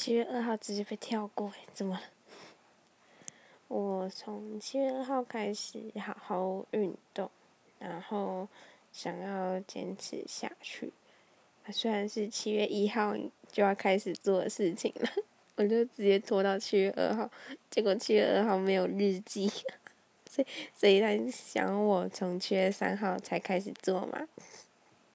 七月二号直接被跳过，怎么了？我从七月二号开始好好运动，然后想要坚持下去。虽然是七月一号就要开始做的事情了，我就直接拖到七月二号，结果七月二号没有日记，所以所以他想我从七月三号才开始做嘛。